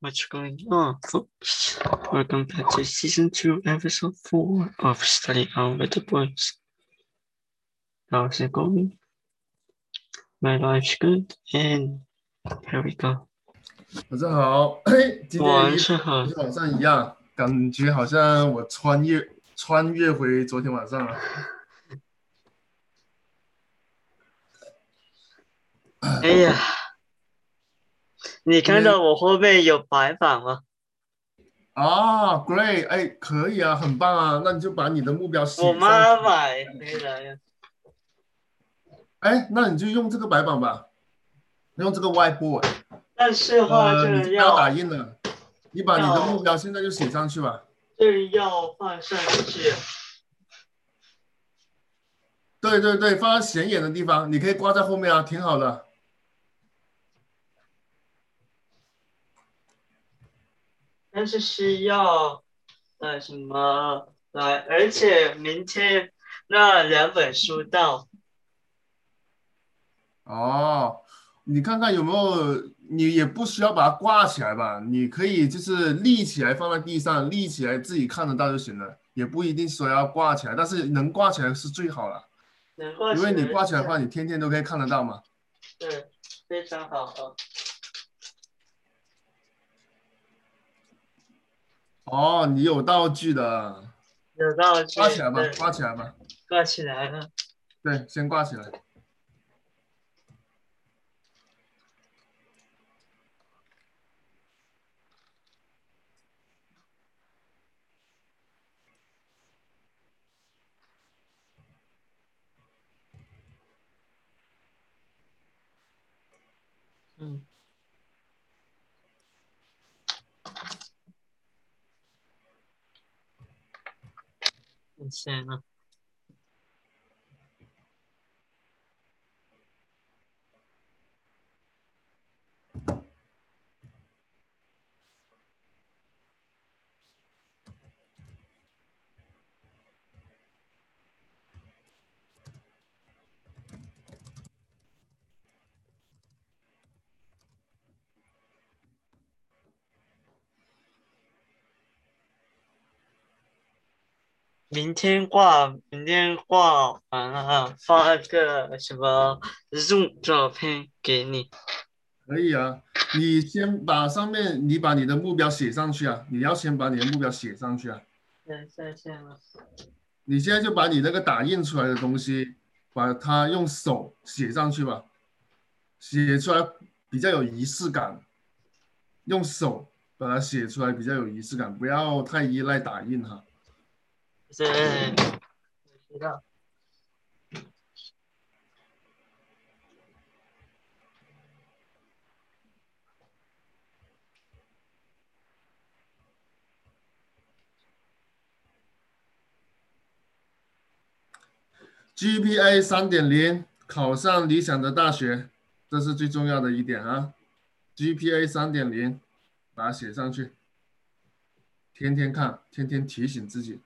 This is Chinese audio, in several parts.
What's going on, folks? Welcome back to season two, episode four of Study Out with the Boys. How's it going? My life's good, and here we go. 晚上好，嘿，今天晚上好跟晚上一样，感觉好像我穿越穿越回昨天晚上了。哎呀， 你看到我后面有白板吗？啊，Great，哎，可以啊，很棒啊，那你就把你的目标写我上妈买回来呀。哎，那你就用这个白板吧，用这个 whiteboard，但是话呃，就你就不要打印了，你把你的目标现在就写上去吧。就是要放上去。对对对，放在显眼的地方，你可以挂在后面啊，挺好的。但是需要呃什么来，而且明天那两本书到，哦，你看看有没有，你也不需要把它挂起来吧，你可以就是立起来放在地上，立起来自己看得到就行了，也不一定说要挂起来，但是能挂起来是最好了，能挂因为你挂起来的的话，你天天都可以看得到嘛。对，非常好哦。哦，你有道具的，有道具，挂起来吧，挂起来吧，挂起来了。对，先挂起来。嗯。很明天挂，明天挂完了，发个什么肉照片给你。可以啊，你先把上面你把你的目标写上去啊，你要先把你的目标写上去啊。对，在线了。你现在就把你那个打印出来的东西，把它用手写上去吧，写出来比较有仪式感。用手把它写出来比较有仪式感，不要太依赖打印哈。对，我知道。GPA 三点零，考上理想的大学，这是最重要的一点啊。GPA 三点零，把它写上去，天天看，天天提醒自己。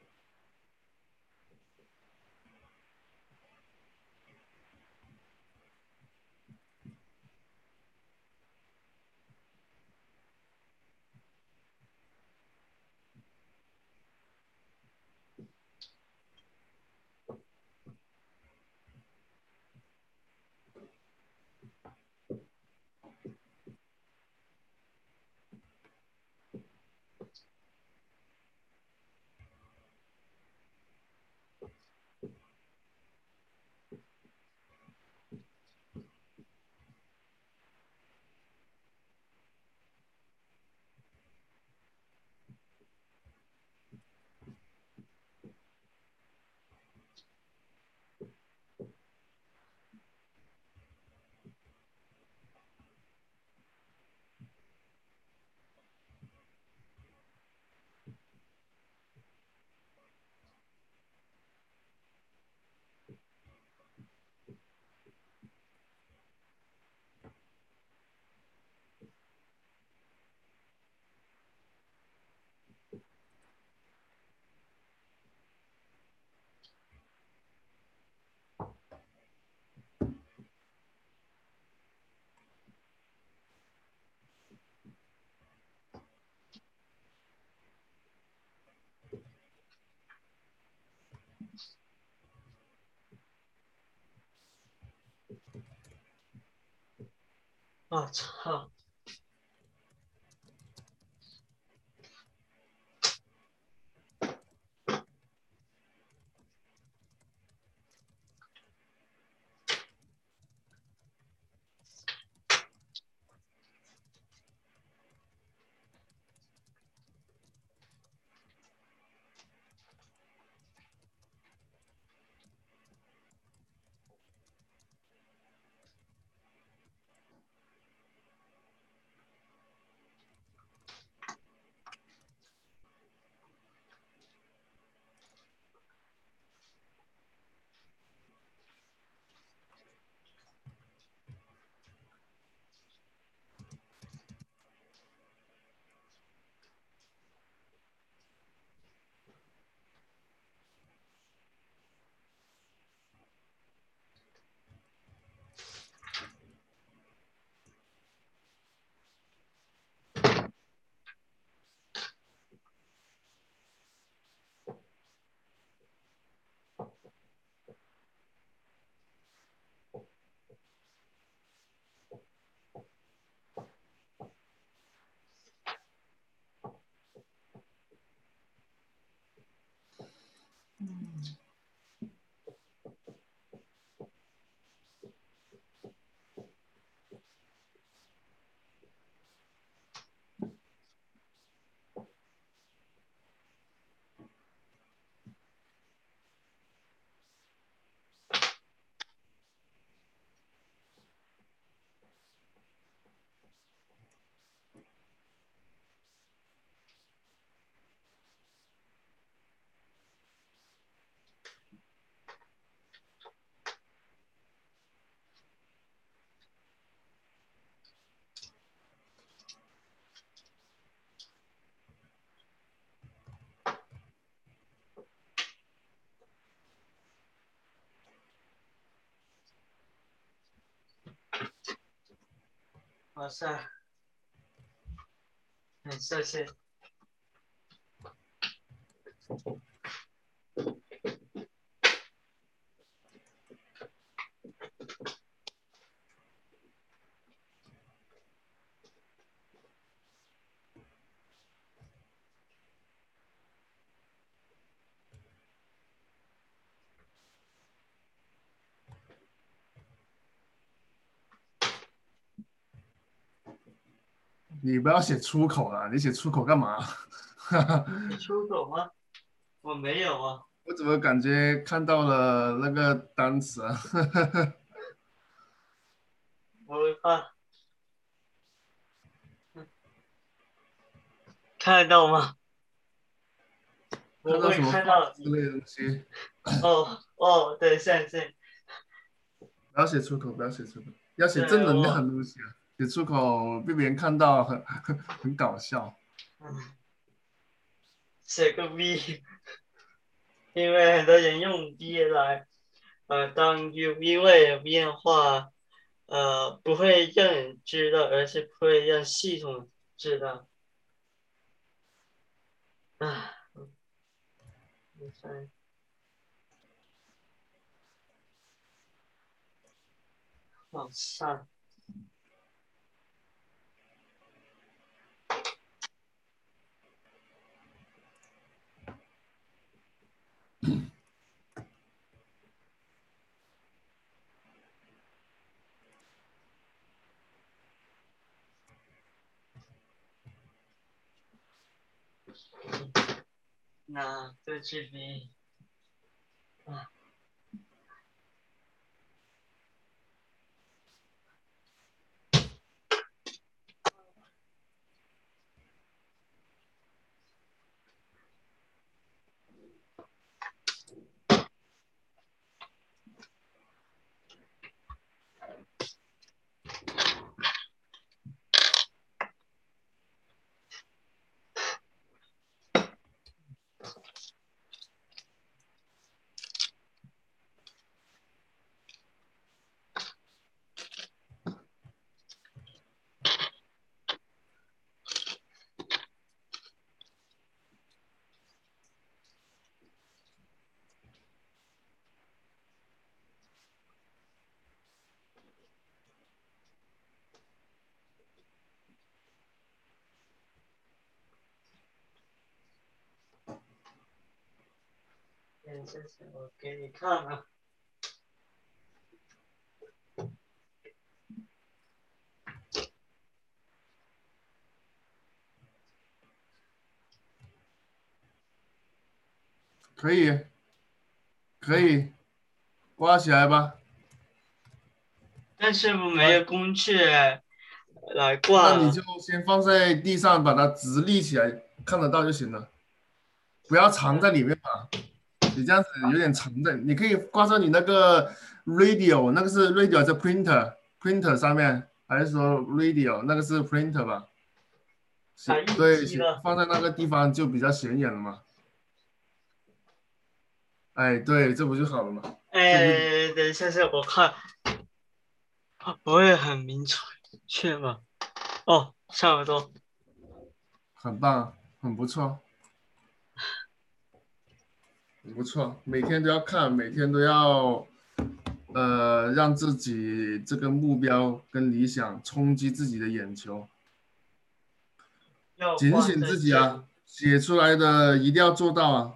我操！哇塞！很你不要写出口了，你写出口干嘛？出口吗？我没有啊。我怎么感觉看到了那个单词啊？我会怕。看得到吗？我看到什么会看到。之类的东西？哦哦，对，现在不要写出口，不要写出口，要写正能量的东西啊！写出口被别人看到很 很很搞笑。写个 V，因为很多人用 V 来呃当 U，因为 V 的话，呃不会让人知道，而是会让系统知道。啊，往上。那这距离我给你看啊。可以，可以，挂起来吧。但是我没有工具来挂。那你就先放在地上，把它直立起来，看得到就行了。不要藏在里面嘛，你这样子有点长的。你可以挂上你那个 radio，那个是 radio 在 printer，printer 上面，还是说 radio 那个是 printer 吧？对，放在那个地方就比较显眼了嘛。哎，对，这不就好了吗？哎，等一下，下我看，不会很明确吗？哦，差不多，很棒，很不错，很不错。每天都要看，每天都要，呃，让自己这个目标跟理想冲击自己的眼球，警醒自己啊！写出来的一定要做到啊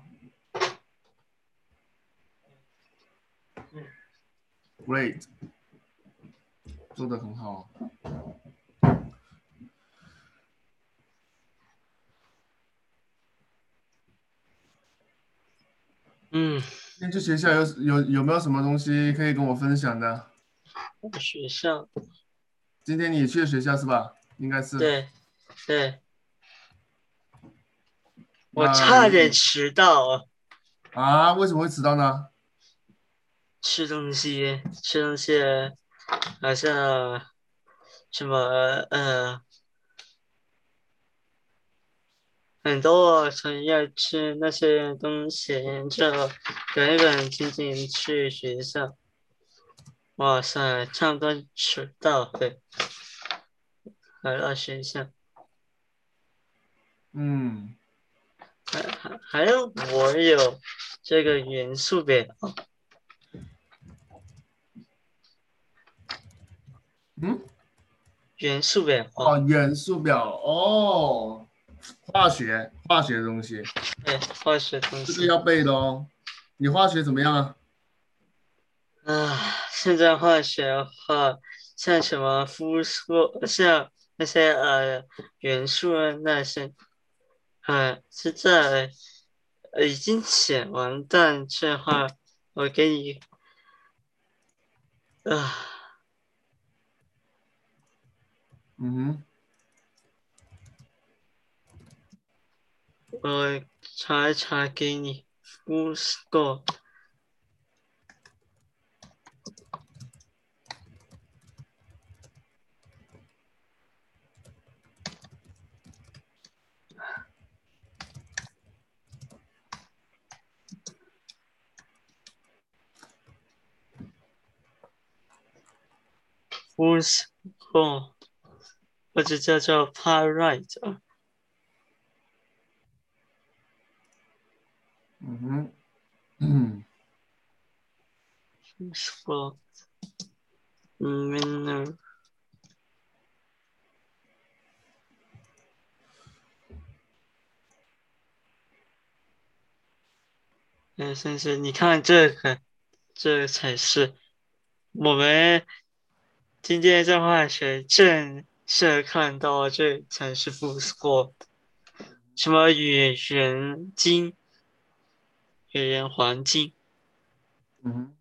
！Great，做的很好。嗯，今天去学校有有有没有什么东西可以跟我分享的？学校。今天你去学校是吧？应该是。对，对。我差点迟到。啊？为什么会迟到呢？吃东西，吃东西，好像什么呃，很多想要吃那些东西，就赶赶紧紧去学校。哇塞，差不多迟到对，来到学校。嗯，还还还有我有这个元素表。嗯，元素表哦，元素表哦，化学化学的东西，对，化学东西，这个要背的哦。你化学怎么样啊？啊，现在化学的话，像什么肤色，像那些呃元素啊那些，啊，现在已经写完，但这话我给你啊。嗯哼，我查一查给你，五十个。五十个。或者叫做 pyrite 啊。嗯哼，嗯。Spot mineral。哎，先生，你看这个，这才是我们今天在化学正。是看到这才是不错的，什么语言精、语言环境，嗯，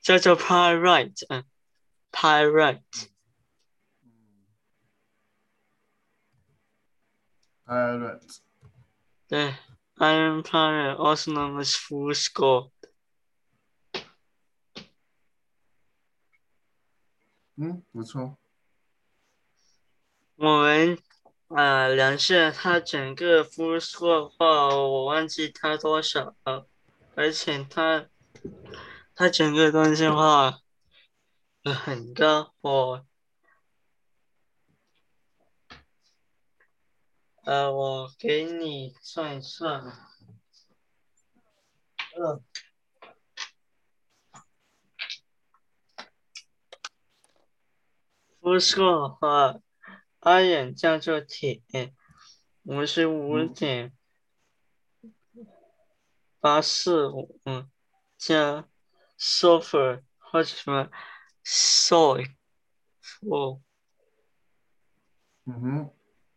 叫做 pyrite，嗯，pyrite，pyrite，对。Iron Planet also known as Full Score。嗯，不错。我们呃量下它整个 Full Score 的话，我忘记它多少了，而且它它整个东西的话很高我。呃，我给你算一算。嗯。不错，和阿眼叫做铁，五十五点八四五加 sulfur 或者什么 soy，哦，嗯哼，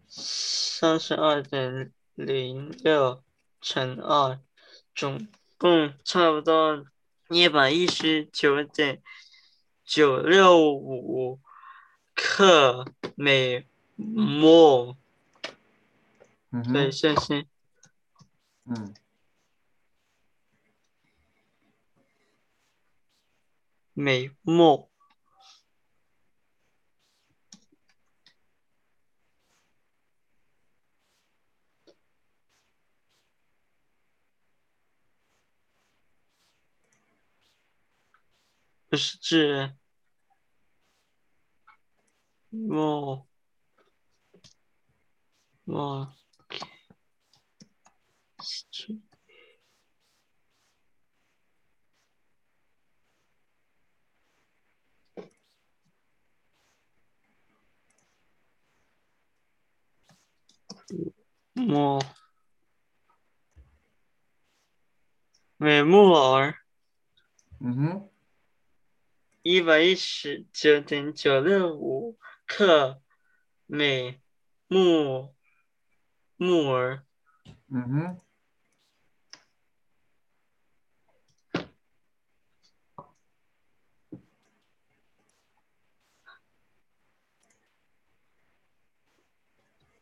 三十二点零六乘二，总共差不多一百一十九点九六五克每摩。对，嗯哼，谢谢。嗯，每末不是指末末是末每木耳嗯哼，一百一十九点九六五克美木木耳。嗯哼，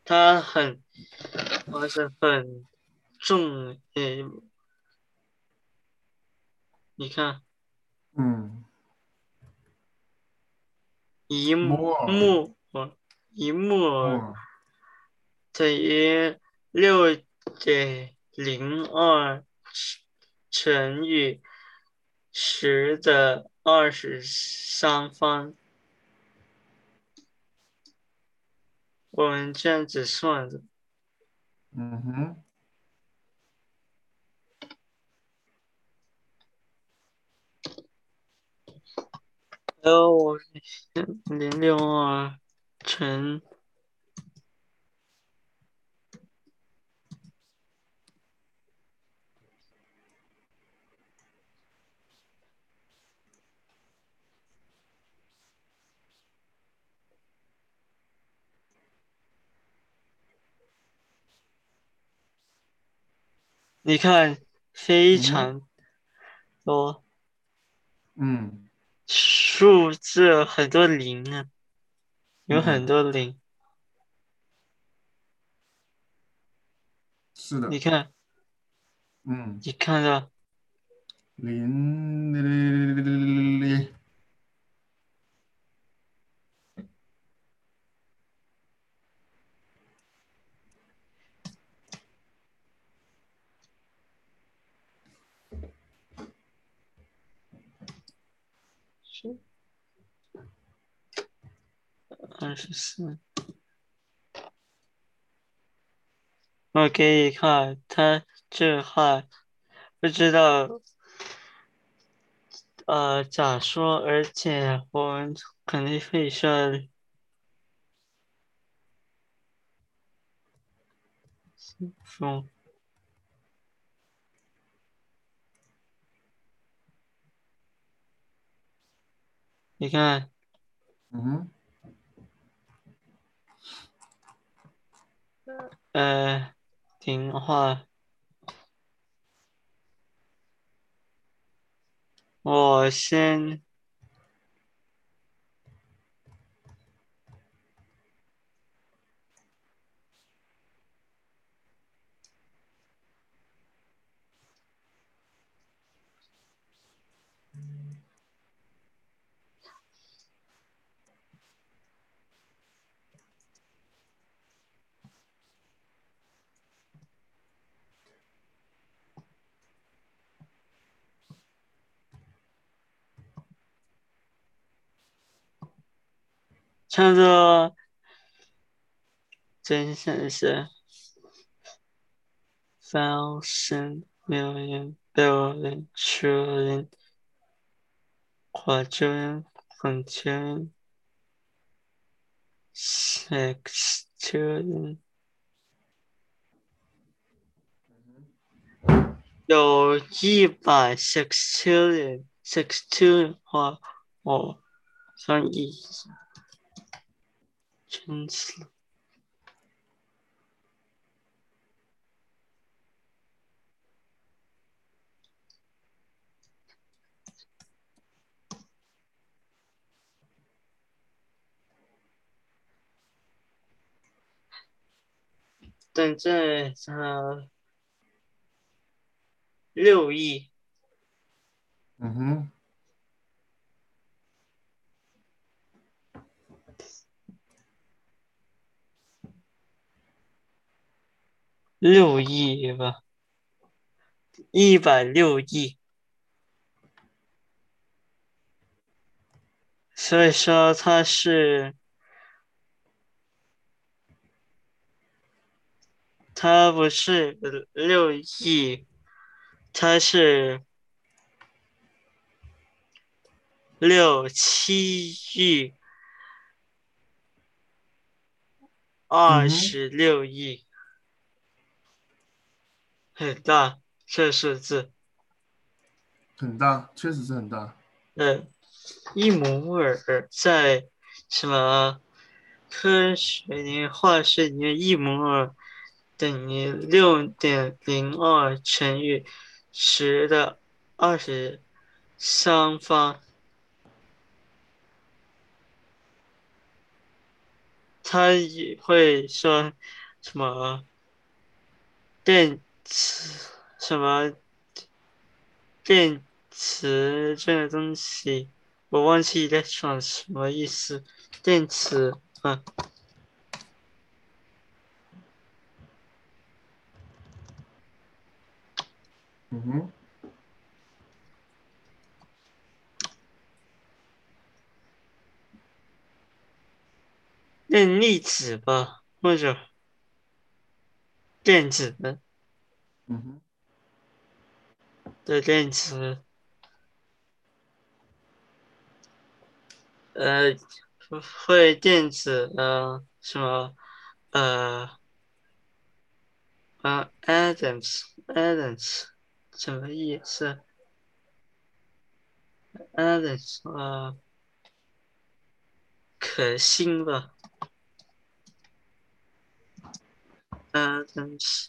它很，我是很重诶，你看。嗯，一木一木等于六点零二乘以十的二十三方。我们这样子算的，嗯哼，还有我零六二乘你看，非常多。嗯，数字，很多零啊，有嗯。很多零。是的。你，看，嗯，你看到零二十四。我给你看，他这话不知道呃咋说，而且我们肯定会说说你看，嗯呃，听话，我先唱作真相是 thousand million billion trillion quadrillion quintillion six trillion，有一百 six trillion six trillion 话，我翻译真是。等在呃六亿，嗯哼，六亿吧，一百六亿，所以说它是。它不是六亿，它是六七亿，二十六亿，很大，这数字很大，确实是很大。嗯，伊姆尔在什么科学里、化学里面，伊姆尔。等于六点零二乘以十的二十三方，他也会说什么电磁什么电池这个东西，我忘记在说什么意思，电池啊。嗯哼，电粒子吧，或者电子的，嗯。对，电池。呃。会电子，呃，什么？呃。呃，Adams Adams。什么意思？Adams，呃。可信吧。Adams。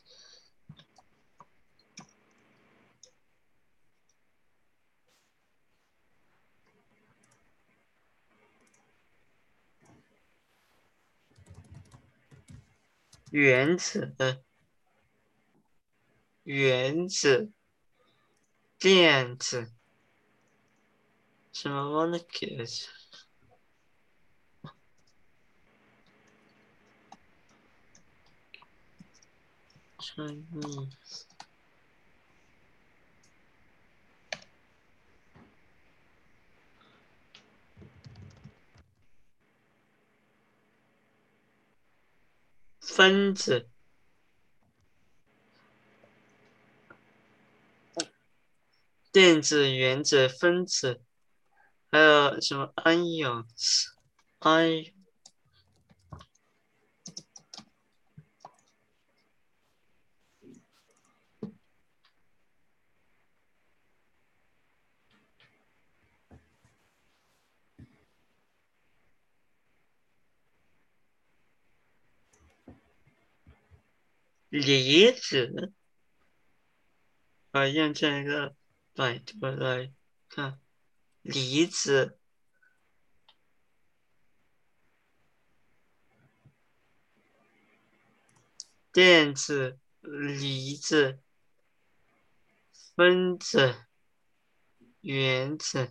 原子，原子。电子，什么忘了给分子。电子、原子、分子，还有什么 ions？i 离子，我用这个。百度来看，离子、电子、离子、分子、原子，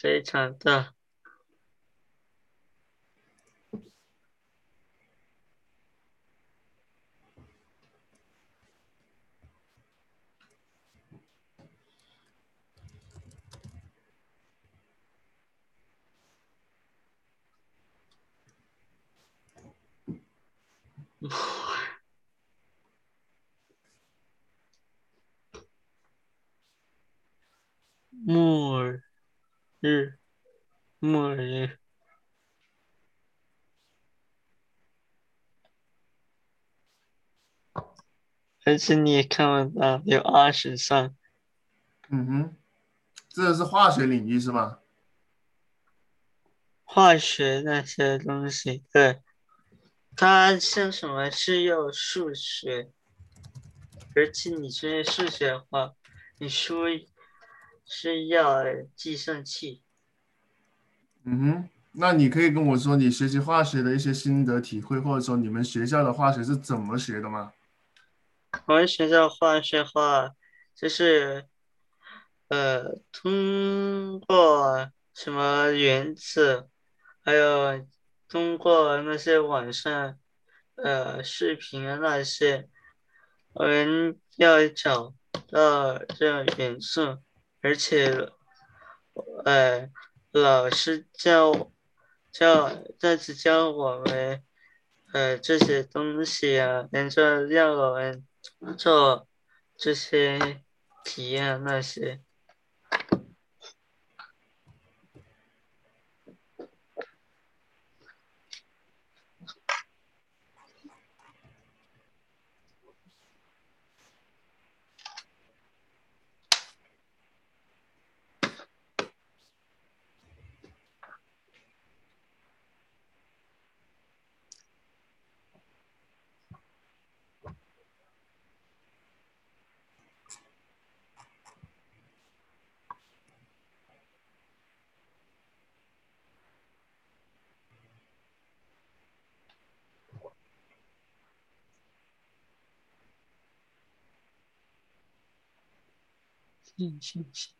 Say, More. 日、末日。而且你也看不到有二十三，嗯哼，这是化学领域是吧？化学那些东西，对，它像什么是用数学，而且你学数学的话，你说是要计算器。嗯哼，那你可以跟我说你学习化学的一些心得体会，或者说你们学校的化学是怎么学的吗？我们学校化学话就是，呃，通过什么原子，还有通过那些网上，呃，视频啊那些，我们要找到这个元素，而且，呃，老师教教再次教我们，呃，这些东西啊，然后让我们。做这些题啊那些，信信信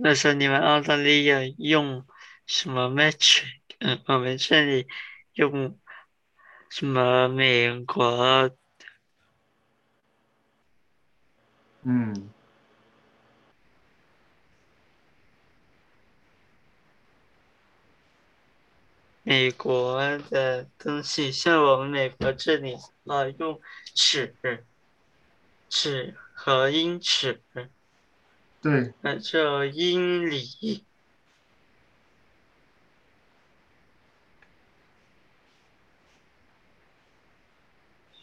那时候你们澳大利亚用什么 metric？嗯，我们这里用什么美国？嗯，美国的东西，像我们美国这里啊，用尺、尺和英尺，对，那叫英里。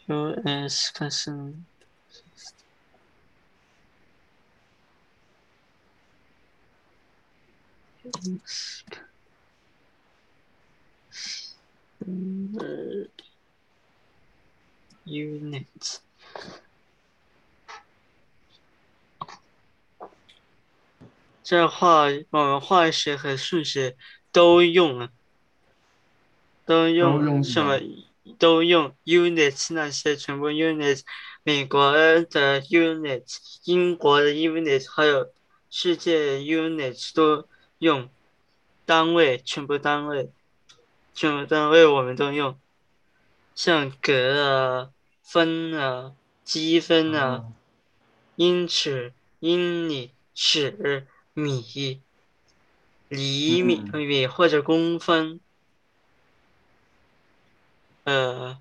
US 看是呃这化我们化学和数学都用啊，都用什么？都用 units 那些全部 units，美国的 unit，英国的 unit，还有世界 units 都用单位，全部单位，全部单位我们都用，像格啊、分啊、积分啊、哦英尺、英里、尺、米、厘米、嗯米或者公分。呃，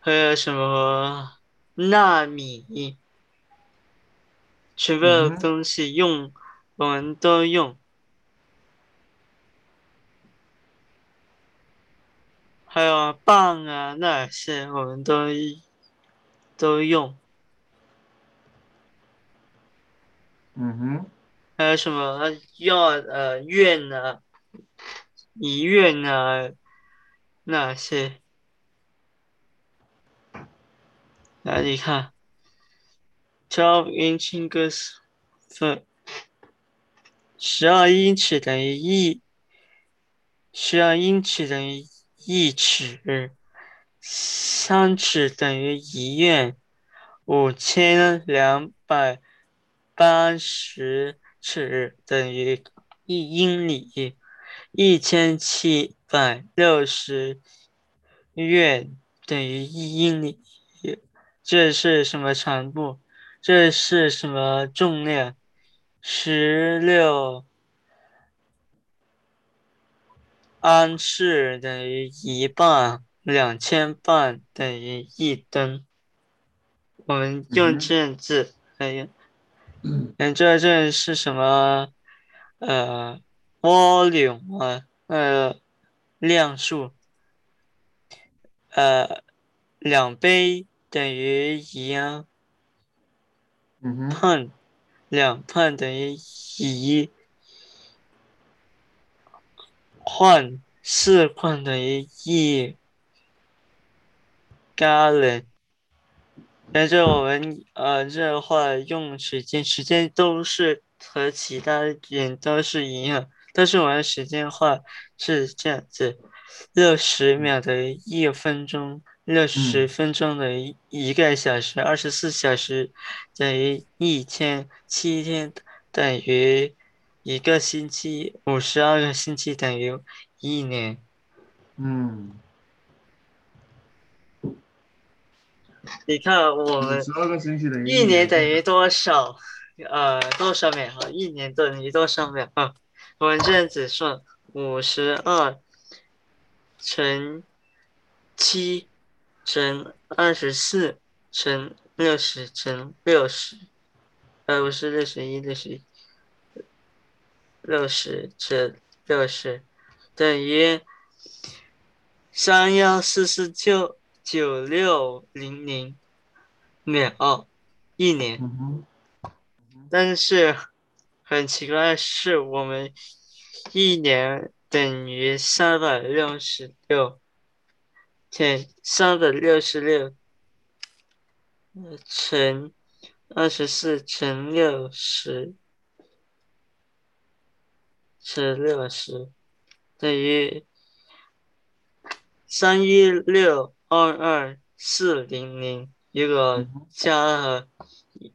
还有什么纳米，全部的嗯哼东西用，我们都用。还有棒啊那些，我们都都用。嗯哼，还有什么？要呃院啊、医院啊那些。来，你看，twelve inch equals 分，十二英尺等于一，十二英尺等于一尺，三尺等于一院，五千两百八十尺等于一英里，一千七百六十院等于一英里。这是什么长度？这是什么重量？十六安士等于一磅，两千磅等于一吨。我们用这样子来用。嗯，这这是什么？呃，volume 啊，呃，量数。呃，两杯等于一样。嗯哼，磅，两磅等于一换四换等于一 gallon。但是我们呃这话用时间，时间都是和其他人都是一样，但是我们时间话是这样子：六十秒等于一分钟，六十分钟等于一个小时，二十四小时等于一天，七天等于一个星期，五十二个星期等于一年。嗯，你看我们十二个星期等于一年等于多少？呃，多少秒？哈，一年等于多少秒？啊，我们这样子算：五十二乘七乘二十四乘六十乘六十，呃，不是六十一，六十一，六十乘六十等于三幺四四九九六零零秒，一年。嗯，但是很奇怪的是，我们一年等于三百六十六，减三百六十六呃乘二十四乘六十乘六十等于三一六二二四零零，如果加了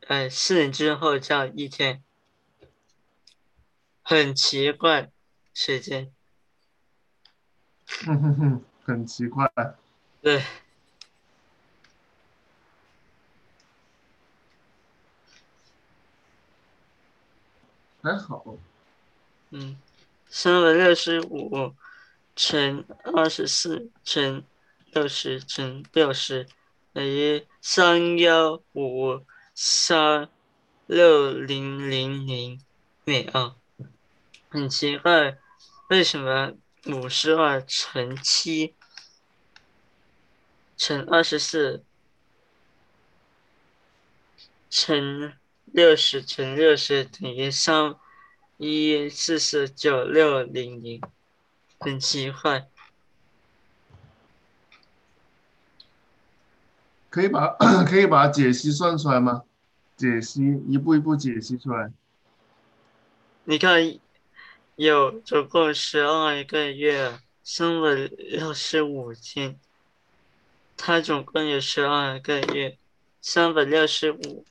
呃四年之后加一天，很奇怪时间。哼哼哼，很奇怪。对，还好，嗯，三百六十五乘二十四乘六十乘六十等于三幺五三六零零零秒。很奇怪，为什么五十二乘七乘二十四乘六十乘六十等于三一四四九六零零，很奇怪。可以把 可以把解析算出来吗？解析一步一步解析出来。你看，有总共十二个月，三百六十五天，它总共有十二个月，三百六十五。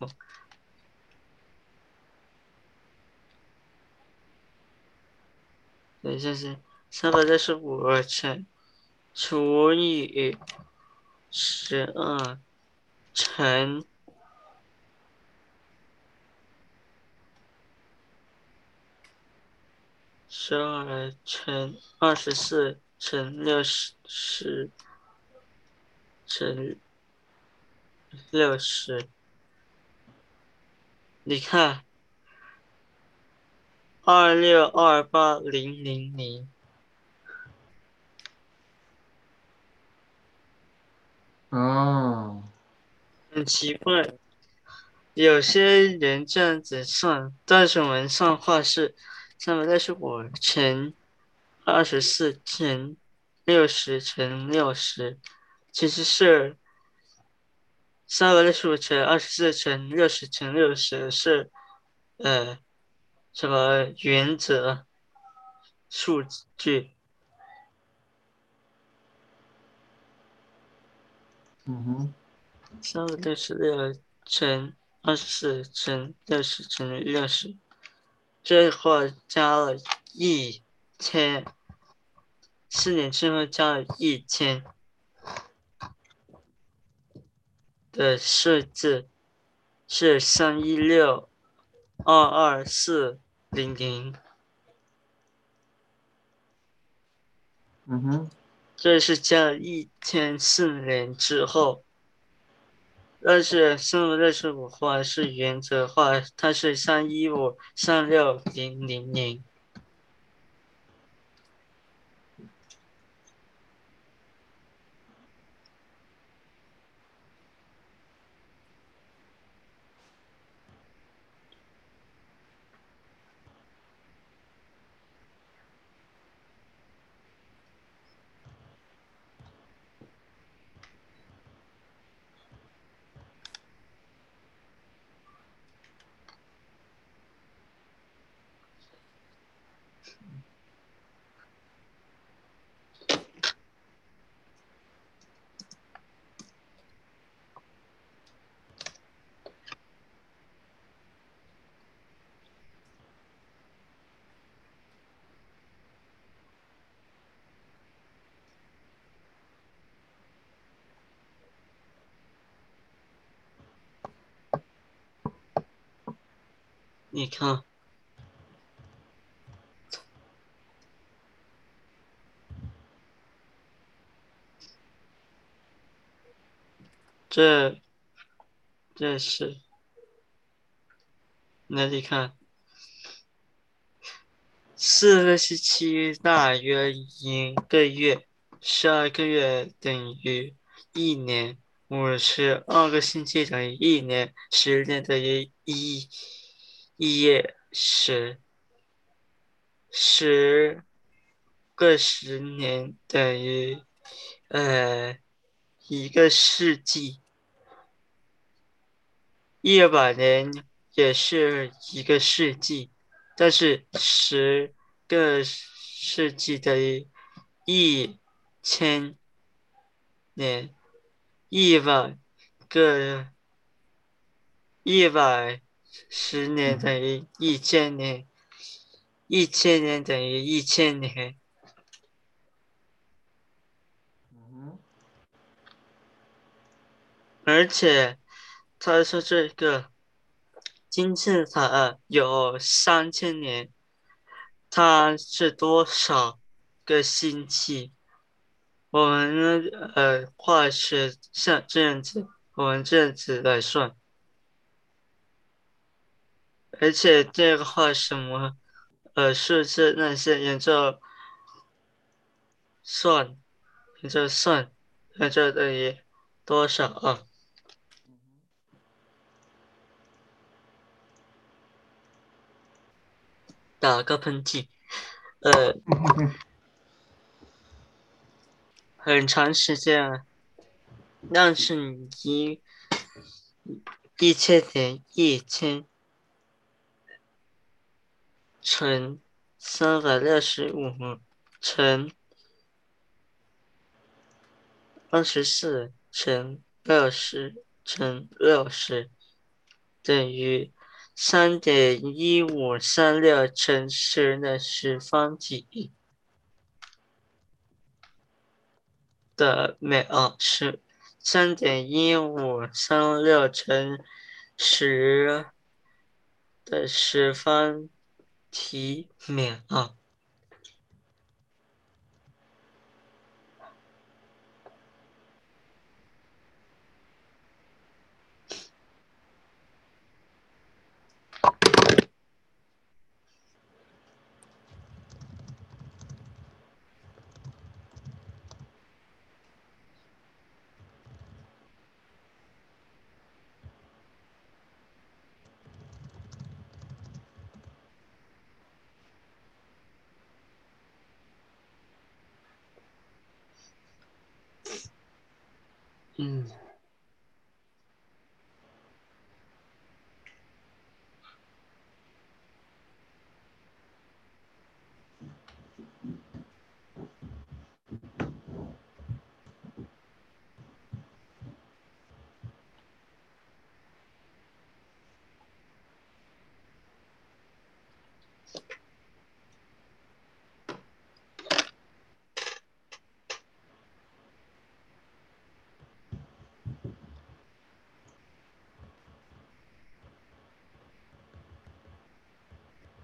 等一下是三百六十五乘除以十二乘十二乘二十四乘六十十乘六十，你看。二六二八零零零，哦，很奇怪，有些人这样子算，但是我们算话是三百六十五乘二十四乘六十乘六十，其实是三百六十五乘二十四乘六十乘六十是呃。什么原则数据？嗯哼，三百六十六乘二十四乘六十乘以六十，这话加了一千，四年之后加了一千的数字是三一六二二四零零，嗯哼，这是加了一千四年之后。但是生物六十五话是原则化，它是三一五三六零零零。你看，这这是那你看，四个星期大约一个月，十二个月等于一年，五十二个星期等于一年，十年等于一。一夜十十个十年等于呃一个世纪，一百年也是一个世纪，但是十个世纪等于一千年，一百个一百。十年等于一千年，一千年等于一千年。而且他说这个金字塔有三千年，它是多少个星期？我们呃化学像这样子，我们这样子来算。而且这个话什么，呃，数字那些研究算，研究算，研究等于多少啊？打个喷嚏，呃，很长时间，但是你一千点一千。乘三百六十五乘二十四乘六十乘六十等于三点一五三六乘十的十方体的秒是三点一五三六乘十的十方。体面啊。嗯。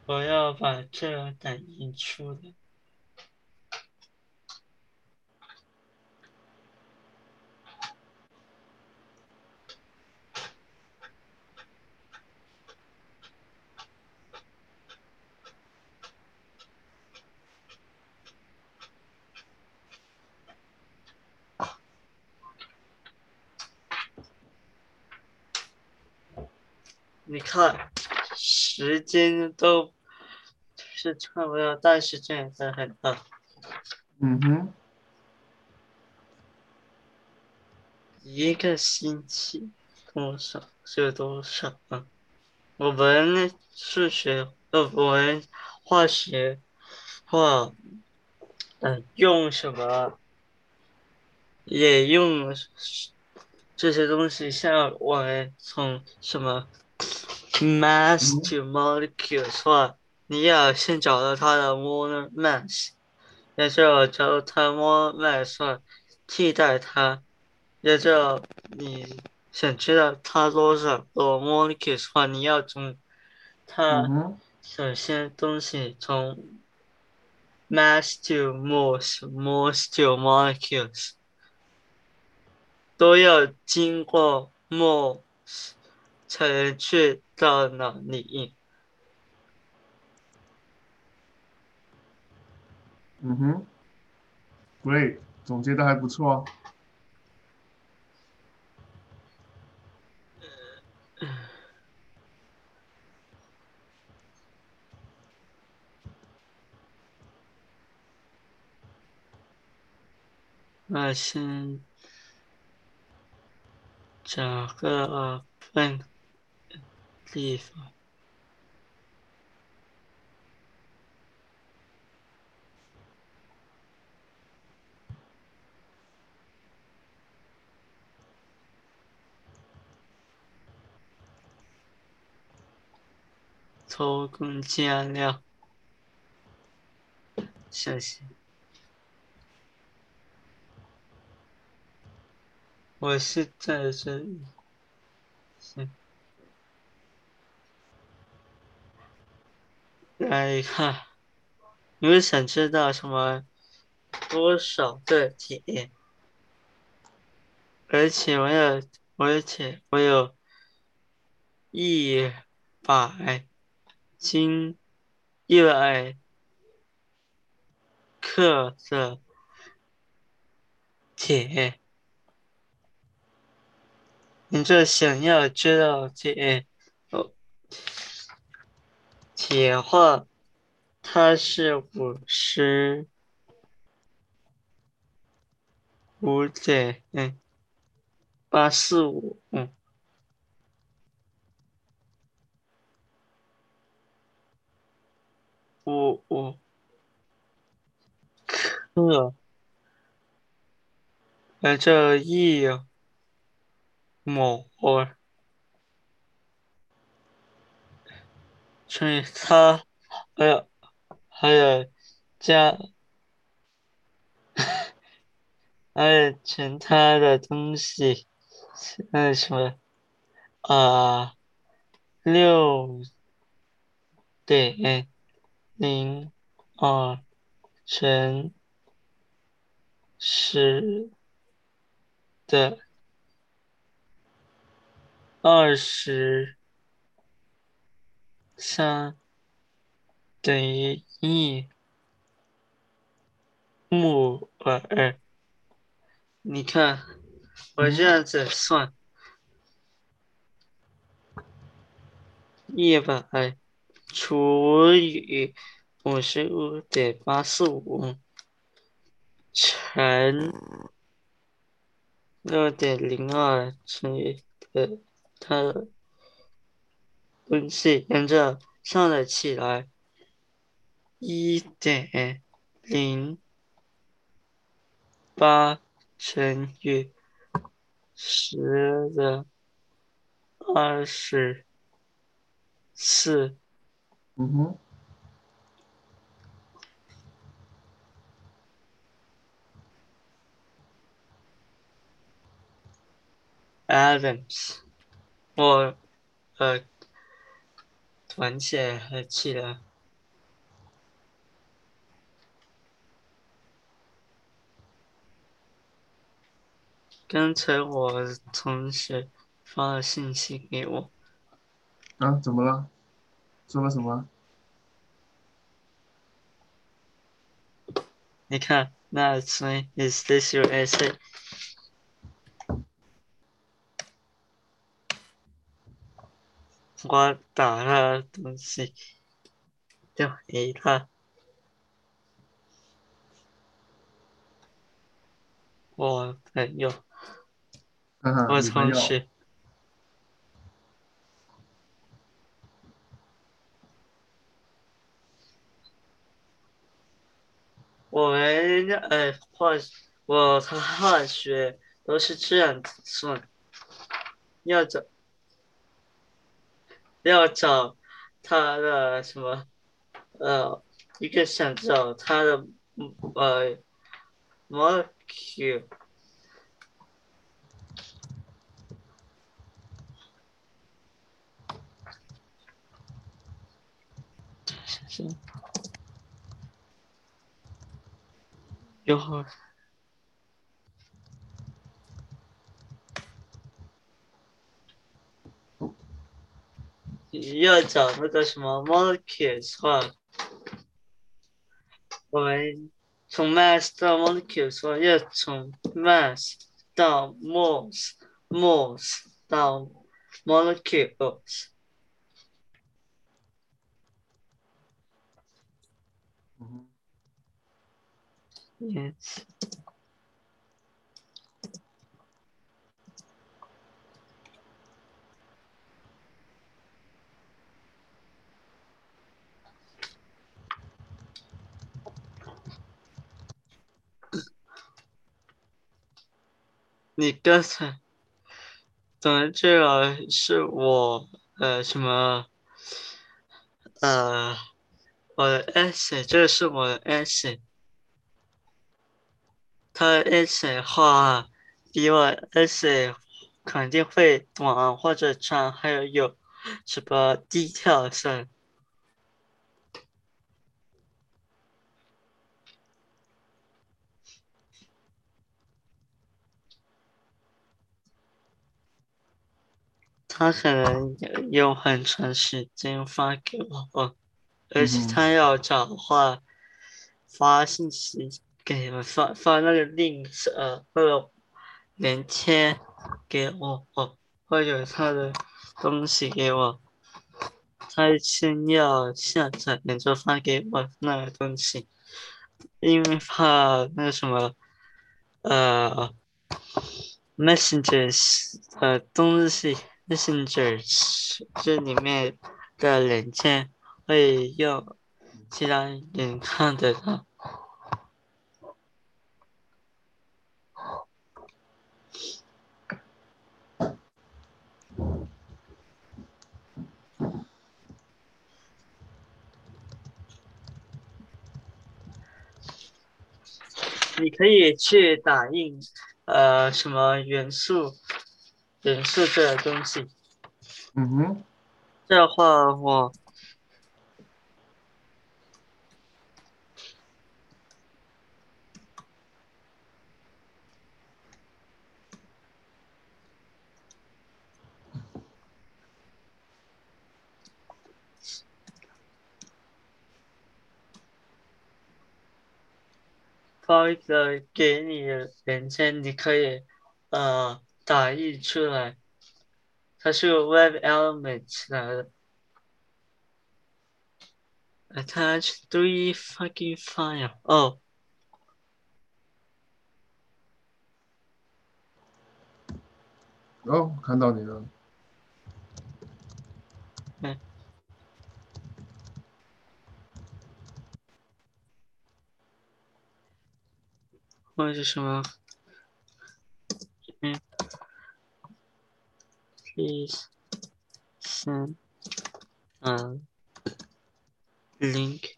我要把这打印出来。你看，时间都是差不多，但是这样子很大。嗯哼，一个星期多少是多少啊？我们数学呃，我们化学化，嗯，用什么？也用这些东西，像我们从什么 mass to molecules 话，你要先找到他的 molar mass，也就找到它 molar mass，替代他，也就你想知道他多少个 molecules 话，你要从它嗯哼，首先东西从 mass to moles，moles to molecules。都要经过 moles 才能去到哪里。嗯哼，Great，总结的还不错。那先找个笨地方。偷工减料，谢谢。我是在这里，行。来看，你们想知道什么？多少个铁？而且我有，而且我有一百斤，一百克的铁。你这想要知道铁哦，铁话，它是五十五点八四五嗯，五五克，而这一摩尔，所以它还有还有加还有其他的东西，那什么啊六点零二乘十的。二十三等于一木耳。你看，我这样子算，一百除以五十五点八四五乘六点零二乘以的。它的东西沿着上了起来，一点零八乘以十的二十四。嗯哼，Adams，我呃，而且和气了。刚才我同学发了信息给我，啊，怎么了？说了什么？你看，那谁？Is this your essay？我打了东西，就回他。我朋友，我同学，我们呃化我和化学都是这样子算，要找要找他的什么呃，一个想找他的呃 molecule。是，一会儿。要找那个什么 molecules 话，我们从 mass 到 molecules 话，要从 mass 到 moles，moles 到 molecules。Yes。你刚才讲的这个是我呃什么呃我的 essay，这个是我的 essay。他的 essay 的话比我的 essay 肯定会短或者长，还有有什么 details。他可能有很长时间发给我，而且他要找话，发信息给我，发发那个 link 呃那个连接给我，或者他的东西给我，他先要下载，然后发给我那个东西，因为怕那个什么，呃，messengers 呃东西 messengers 这里面的连接会让其他人看得到。你可以去打印呃什么元素元素这东西。嗯哼，这话我发一个给你的链接，你可以呃打印出来，它是 Web Element 来的。Attach three fucking file. 哦，哦，看到你了。或者是什么？嗯，please send a link.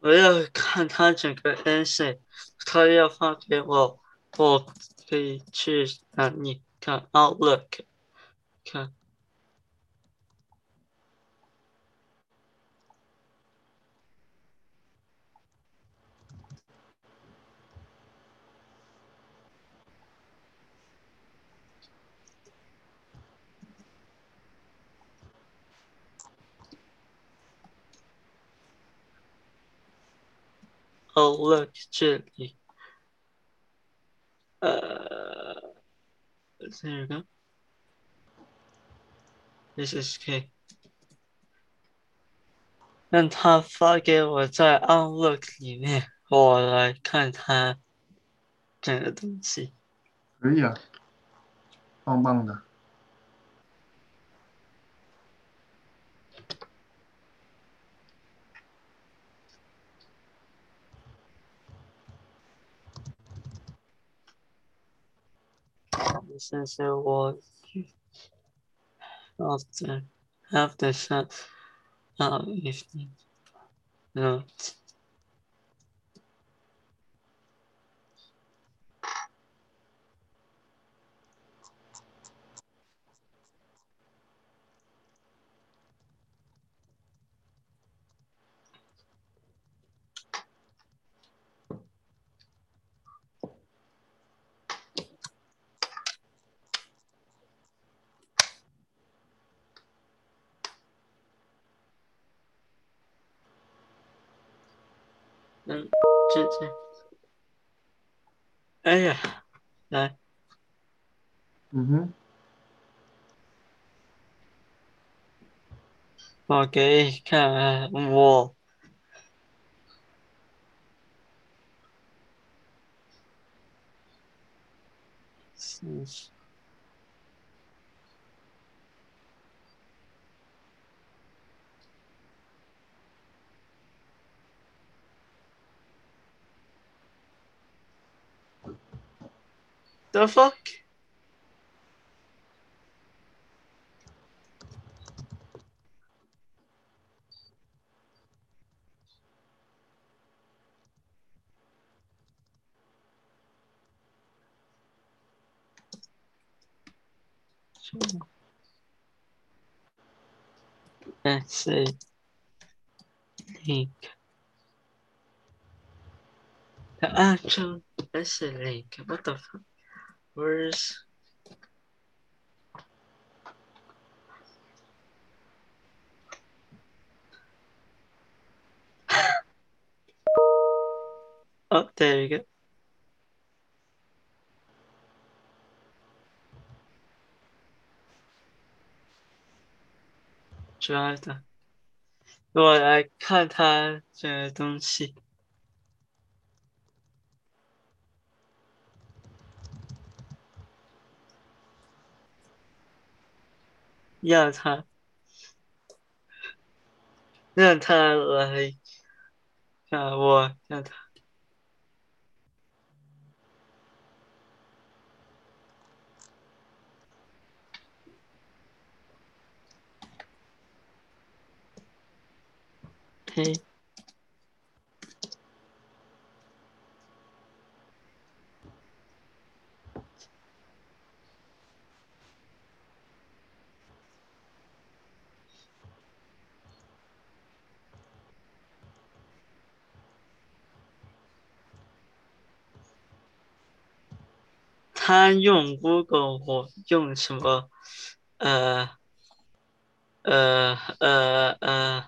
我要看他整个 essay，他要发给我，我可以去哪里看 Outlook 看。Oh look，这里，呃，这个，This is K。让他发给我在 Outlook 里面，我来看他这个东西。可以啊，棒棒的。since I was after after shut out if not. 这这，哎呀，来，嗯哼，我给你 The fuck? Let's see. Link. The actual let's see link. What the fuck? Where's Oh, there you go. Drive 的，我来看它这个东西。 让他，让他来让我，让他。嘿，他用 Google，我用什么？呃，呃，呃，呃，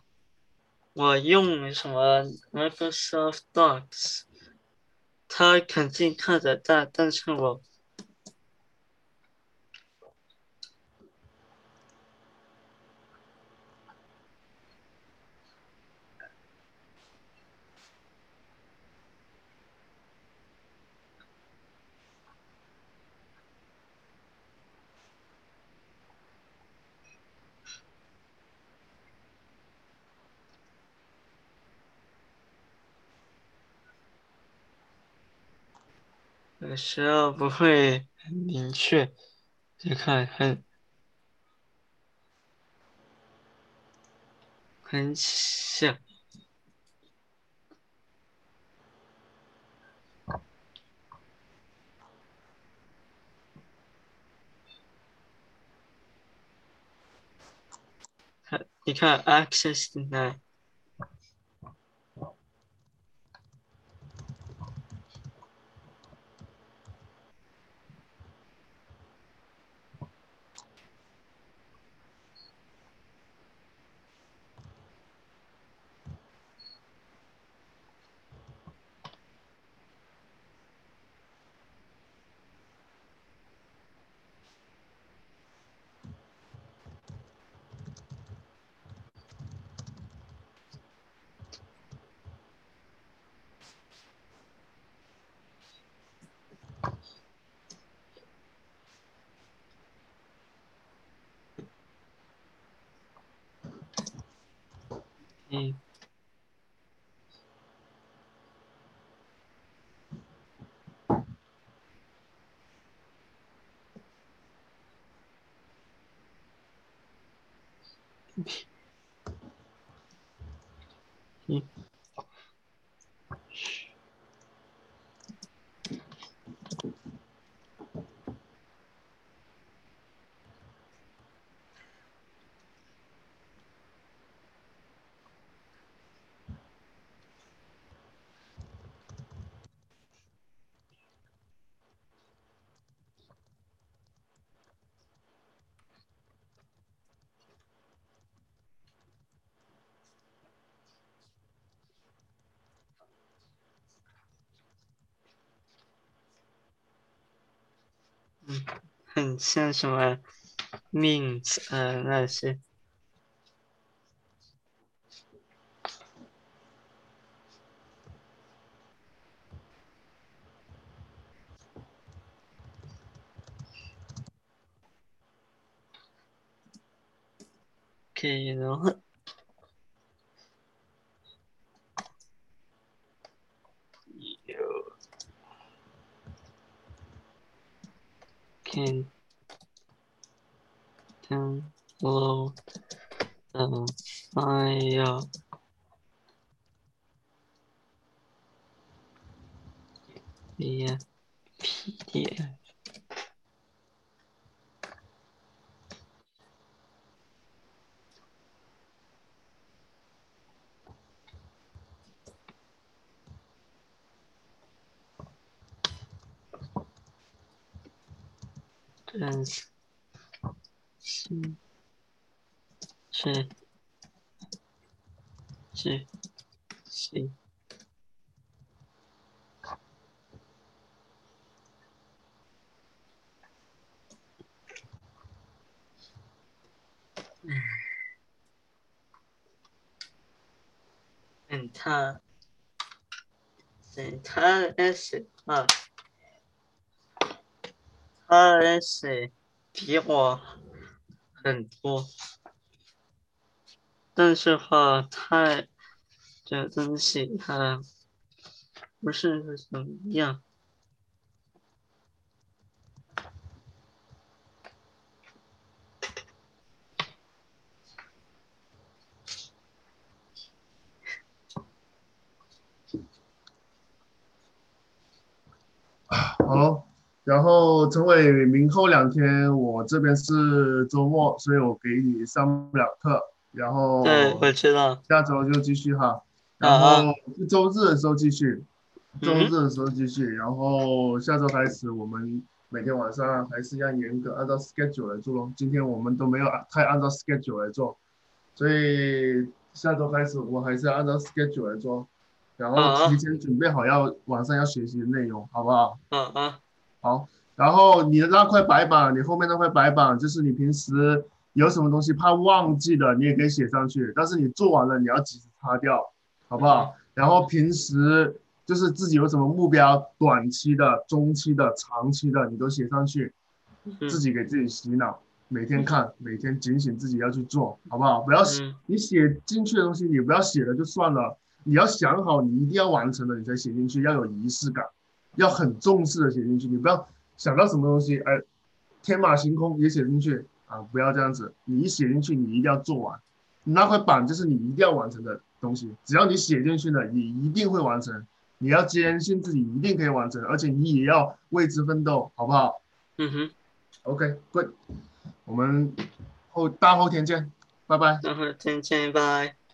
我用什么 Microsoft Docs？他肯定看得到，但是我有时候不会很明确，就看很很像。看，你看 access denied。很像什么 means 呃那些，可以。Can 嗯，他 S 啊。他认识比我很多，但是话他这东西他不是怎么样。好。然后陈伟，明后两天我这边是周末，所以我给你上不了课。然后对，我知道。下周就继续哈，然后周日的时候继续，周日的时候继续。然后下周开始，我们每天晚上还是要严格按照 schedule 来做咯。今天我们都没有太按照 schedule 来做，所以下周开始我还是按照 schedule 来做，然后提前准备好要晚上要学习的内容，好不好？嗯嗯。好，然后你的那块白板，你后面那块白板就是你平时有什么东西怕忘记的，你也可以写上去。但是你做完了，你要及时擦掉，好不好？然后平时就是自己有什么目标，短期的、中期的、长期的，你都写上去，自己给自己洗脑，每天看，每天警醒自己要去做，好不好？不要写你写进去的东西，你不要写了就算了，你要想好，你一定要完成的，你才写进去，要有仪式感。要很重视的写进去，你不要想到什么东西，哎，天马行空也写进去啊！不要这样子，你一写进去，你一定要做完。你那块板就是你一定要完成的东西，只要你写进去了，你一定会完成。你要坚信自己一定可以完成，而且你也要为之奋斗，好不好？嗯哼。OK，Good。我们后大后天见，拜拜。大后天见，拜。